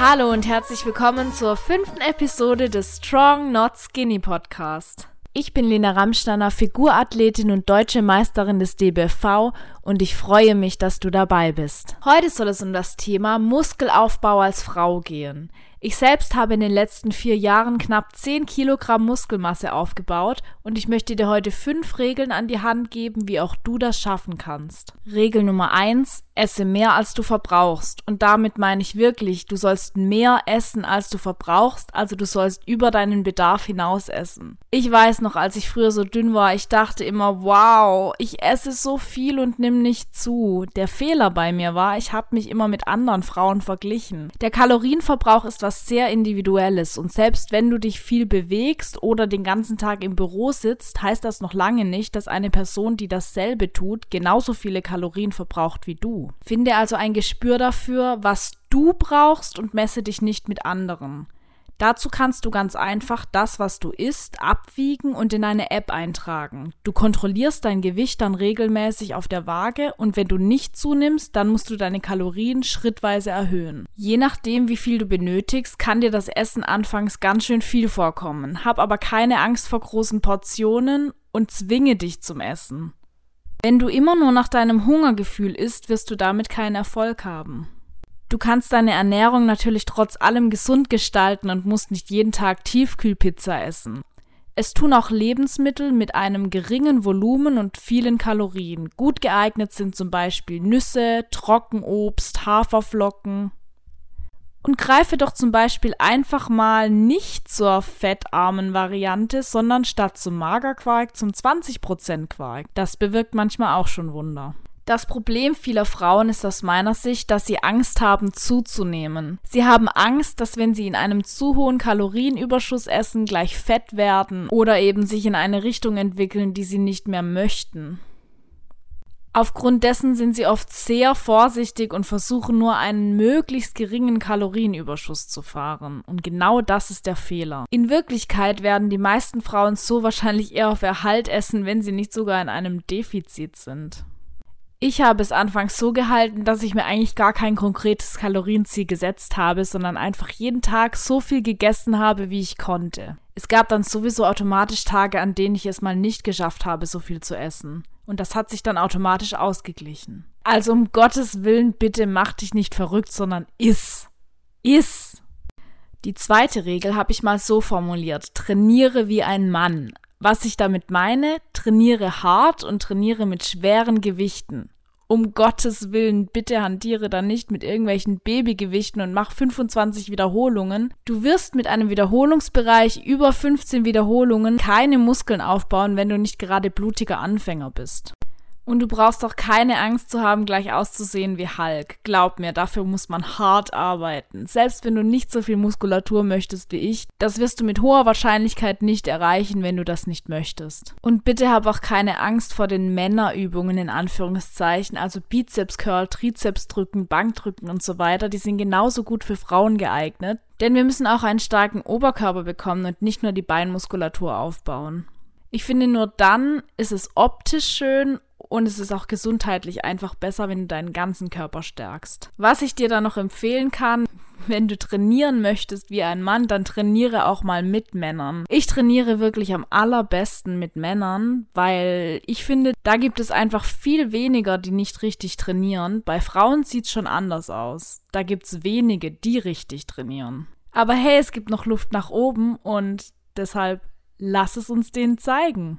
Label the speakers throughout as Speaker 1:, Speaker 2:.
Speaker 1: Hallo und herzlich willkommen zur fünften Episode des Strong Not Skinny Podcast. Ich bin Lena Ramsteiner, Figurathletin und deutsche Meisterin des DBFV und ich freue mich, dass du dabei bist. Heute soll es um das Thema Muskelaufbau als Frau gehen. Ich selbst habe in den letzten vier Jahren knapp 10 Kilogramm Muskelmasse aufgebaut und ich möchte dir heute fünf Regeln an die Hand geben, wie auch du das schaffen kannst. Regel Nummer eins: Esse mehr als du verbrauchst. Und damit meine ich wirklich, du sollst mehr essen als du verbrauchst, also du sollst über deinen Bedarf hinaus essen. Ich weiß noch, als ich früher so dünn war, ich dachte immer, wow, ich esse so viel und nimm nicht zu. Der Fehler bei mir war, ich habe mich immer mit anderen Frauen verglichen. Der Kalorienverbrauch ist etwas sehr Individuelles und selbst wenn du dich viel bewegst oder den ganzen Tag im Büro sitzt, heißt das noch lange nicht, dass eine Person, die dasselbe tut, genauso viele Kalorien verbraucht wie du. Finde also ein Gespür dafür, was du brauchst und messe dich nicht mit anderen. Dazu kannst du ganz einfach das, was du isst, abwiegen und in eine App eintragen. Du kontrollierst dein Gewicht dann regelmäßig auf der Waage und wenn du nicht zunimmst, dann musst du deine Kalorien schrittweise erhöhen. Je nachdem, wie viel du benötigst, kann dir das Essen anfangs ganz schön viel vorkommen. Hab aber keine Angst vor großen Portionen und zwinge dich zum Essen. Wenn du immer nur nach deinem Hungergefühl isst, wirst du damit keinen Erfolg haben. Du kannst deine Ernährung natürlich trotz allem gesund gestalten und musst nicht jeden Tag Tiefkühlpizza essen. Es tun auch Lebensmittel mit einem geringen Volumen und vielen Kalorien. Gut geeignet sind zum Beispiel Nüsse, Trockenobst, Haferflocken. Und greife doch zum Beispiel einfach mal nicht zur fettarmen Variante, sondern statt zum Magerquark zum 20% Quark. Das bewirkt manchmal auch schon Wunder. Das Problem vieler Frauen ist aus meiner Sicht, dass sie Angst haben zuzunehmen. Sie haben Angst, dass wenn sie in einem zu hohen Kalorienüberschuss essen, gleich fett werden oder eben sich in eine Richtung entwickeln, die sie nicht mehr möchten. Aufgrund dessen sind sie oft sehr vorsichtig und versuchen nur einen möglichst geringen Kalorienüberschuss zu fahren. Und genau das ist der Fehler. In Wirklichkeit werden die meisten Frauen so wahrscheinlich eher auf Erhalt essen, wenn sie nicht sogar in einem Defizit sind. Ich habe es anfangs so gehalten, dass ich mir eigentlich gar kein konkretes Kalorienziel gesetzt habe, sondern einfach jeden Tag so viel gegessen habe, wie ich konnte. Es gab dann sowieso automatisch Tage, an denen ich es mal nicht geschafft habe, so viel zu essen. Und das hat sich dann automatisch ausgeglichen. Also um Gottes Willen, bitte mach dich nicht verrückt, sondern iss. Iss. Die zweite Regel habe ich mal so formuliert. Trainiere wie ein Mann. Was ich damit meine, trainiere hart und trainiere mit schweren Gewichten. Um Gottes Willen, bitte hantiere da nicht mit irgendwelchen Babygewichten und mach 25 Wiederholungen. Du wirst mit einem Wiederholungsbereich über 15 Wiederholungen keine Muskeln aufbauen, wenn du nicht gerade blutiger Anfänger bist. Und du brauchst auch keine Angst zu haben, gleich auszusehen wie Hulk. Glaub mir, dafür muss man hart arbeiten. Selbst wenn du nicht so viel Muskulatur möchtest wie ich, das wirst du mit hoher Wahrscheinlichkeit nicht erreichen, wenn du das nicht möchtest. Und bitte hab auch keine Angst vor den Männerübungen in Anführungszeichen, also Bizeps Curl, Trizeps drücken, Bankdrücken und so weiter, die sind genauso gut für Frauen geeignet. Denn wir müssen auch einen starken Oberkörper bekommen und nicht nur die Beinmuskulatur aufbauen. Ich finde, nur dann ist es optisch schön und es ist auch gesundheitlich einfach besser, wenn du deinen ganzen Körper stärkst. Was ich dir da noch empfehlen kann, wenn du trainieren möchtest wie ein Mann, dann trainiere auch mal mit Männern. Ich trainiere wirklich am allerbesten mit Männern, weil ich finde, da gibt es einfach viel weniger, die nicht richtig trainieren. Bei Frauen sieht es schon anders aus. Da gibt es wenige, die richtig trainieren. Aber hey, es gibt noch Luft nach oben und deshalb lass es uns denen zeigen.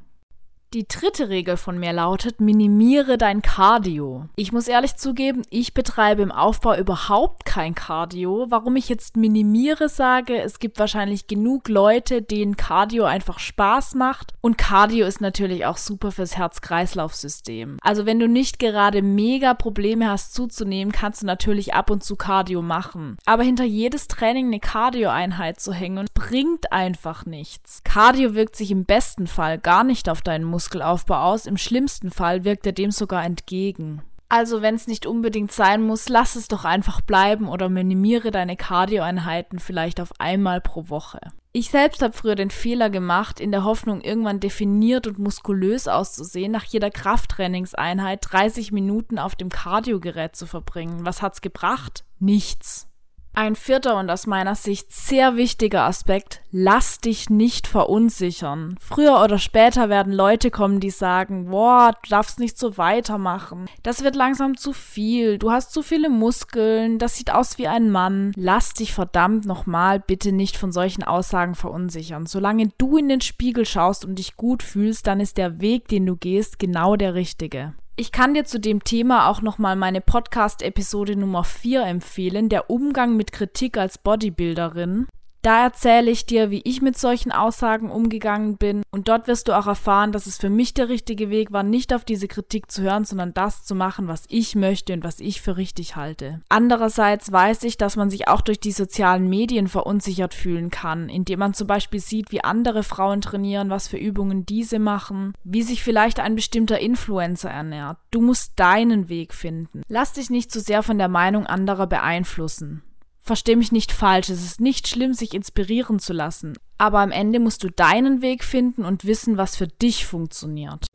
Speaker 1: Die dritte Regel von mir lautet, minimiere dein Cardio. Ich muss ehrlich zugeben, ich betreibe im Aufbau überhaupt kein Cardio. Warum ich jetzt minimiere sage, es gibt wahrscheinlich genug Leute, denen Cardio einfach Spaß macht. Und Cardio ist natürlich auch super fürs Herz-Kreislauf-System. Also wenn du nicht gerade mega Probleme hast zuzunehmen, kannst du natürlich ab und zu Cardio machen. Aber hinter jedes Training eine Cardio-Einheit zu hängen, bringt einfach nichts. Cardio wirkt sich im besten Fall gar nicht auf deinen Muskel Muskelaufbau aus, im schlimmsten Fall wirkt er dem sogar entgegen. Also wenn es nicht unbedingt sein muss, lass es doch einfach bleiben oder minimiere deine Cardioeinheiten vielleicht auf einmal pro Woche. Ich selbst habe früher den Fehler gemacht, in der Hoffnung, irgendwann definiert und muskulös auszusehen, nach jeder Krafttrainingseinheit 30 Minuten auf dem Cardiogerät zu verbringen. Was hat's gebracht? Nichts. Ein vierter und aus meiner Sicht sehr wichtiger Aspekt, lass dich nicht verunsichern. Früher oder später werden Leute kommen, die sagen, boah, du darfst nicht so weitermachen. Das wird langsam zu viel. Du hast zu viele Muskeln. Das sieht aus wie ein Mann. Lass dich verdammt nochmal bitte nicht von solchen Aussagen verunsichern. Solange du in den Spiegel schaust und dich gut fühlst, dann ist der Weg, den du gehst, genau der richtige. Ich kann dir zu dem Thema auch nochmal meine Podcast-Episode Nummer 4 empfehlen, der Umgang mit Kritik als Bodybuilderin. Da erzähle ich dir, wie ich mit solchen Aussagen umgegangen bin und dort wirst du auch erfahren, dass es für mich der richtige Weg war, nicht auf diese Kritik zu hören, sondern das zu machen, was ich möchte und was ich für richtig halte. Andererseits weiß ich, dass man sich auch durch die sozialen Medien verunsichert fühlen kann, indem man zum Beispiel sieht, wie andere Frauen trainieren, was für Übungen diese machen, wie sich vielleicht ein bestimmter Influencer ernährt. Du musst deinen Weg finden. Lass dich nicht zu sehr von der Meinung anderer beeinflussen. Versteh mich nicht falsch, es ist nicht schlimm, sich inspirieren zu lassen, aber am Ende musst du deinen Weg finden und wissen, was für dich funktioniert.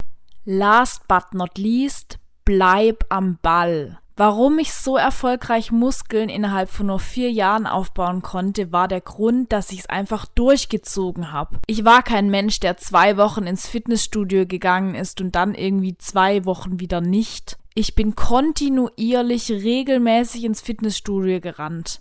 Speaker 1: Last but not least, bleib am Ball. Warum ich so erfolgreich Muskeln innerhalb von nur vier Jahren aufbauen konnte, war der Grund, dass ich es einfach durchgezogen habe. Ich war kein Mensch, der zwei Wochen ins Fitnessstudio gegangen ist und dann irgendwie zwei Wochen wieder nicht. Ich bin kontinuierlich regelmäßig ins Fitnessstudio gerannt.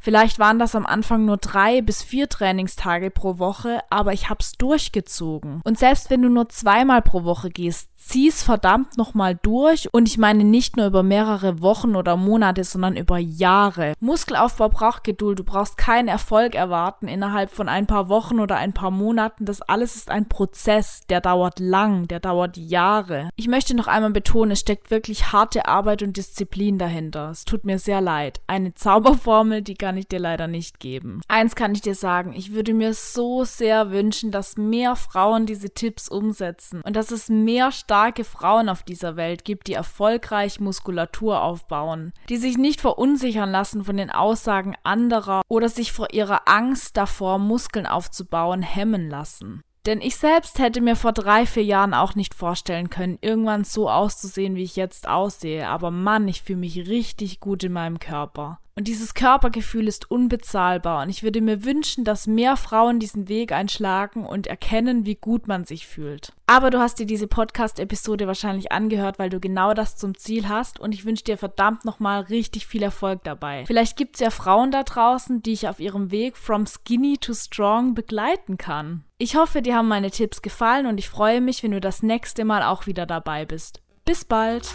Speaker 1: Vielleicht waren das am Anfang nur drei bis vier Trainingstage pro Woche, aber ich hab's durchgezogen. Und selbst wenn du nur zweimal pro Woche gehst, zieh's verdammt nochmal durch und ich meine nicht nur über mehrere Wochen oder Monate, sondern über Jahre. Muskelaufbau braucht Geduld, du brauchst keinen Erfolg erwarten innerhalb von ein paar Wochen oder ein paar Monaten. Das alles ist ein Prozess, der dauert lang, der dauert Jahre. Ich möchte noch einmal betonen, es steckt wirklich harte Arbeit und Disziplin dahinter. Es tut mir sehr leid. Eine Zauberformel, die kann ich dir leider nicht geben. Eins kann ich dir sagen, ich würde mir so sehr wünschen, dass mehr Frauen diese Tipps umsetzen und dass es mehr starke Frauen auf dieser Welt gibt, die erfolgreich Muskulatur aufbauen, die sich nicht verunsichern lassen von den Aussagen anderer oder sich vor ihrer Angst davor, Muskeln aufzubauen, hemmen lassen. Denn ich selbst hätte mir vor drei, vier Jahren auch nicht vorstellen können, irgendwann so auszusehen, wie ich jetzt aussehe. Aber Mann, ich fühle mich richtig gut in meinem Körper. Und dieses Körpergefühl ist unbezahlbar und ich würde mir wünschen, dass mehr Frauen diesen Weg einschlagen und erkennen, wie gut man sich fühlt. Aber du hast dir diese Podcast-Episode wahrscheinlich angehört, weil du genau das zum Ziel hast und ich wünsche dir verdammt nochmal richtig viel Erfolg dabei. Vielleicht gibt es ja Frauen da draußen, die ich auf ihrem Weg from skinny to strong begleiten kann. Ich hoffe, dir haben meine Tipps gefallen und ich freue mich, wenn du das nächste Mal auch wieder dabei bist. Bis bald!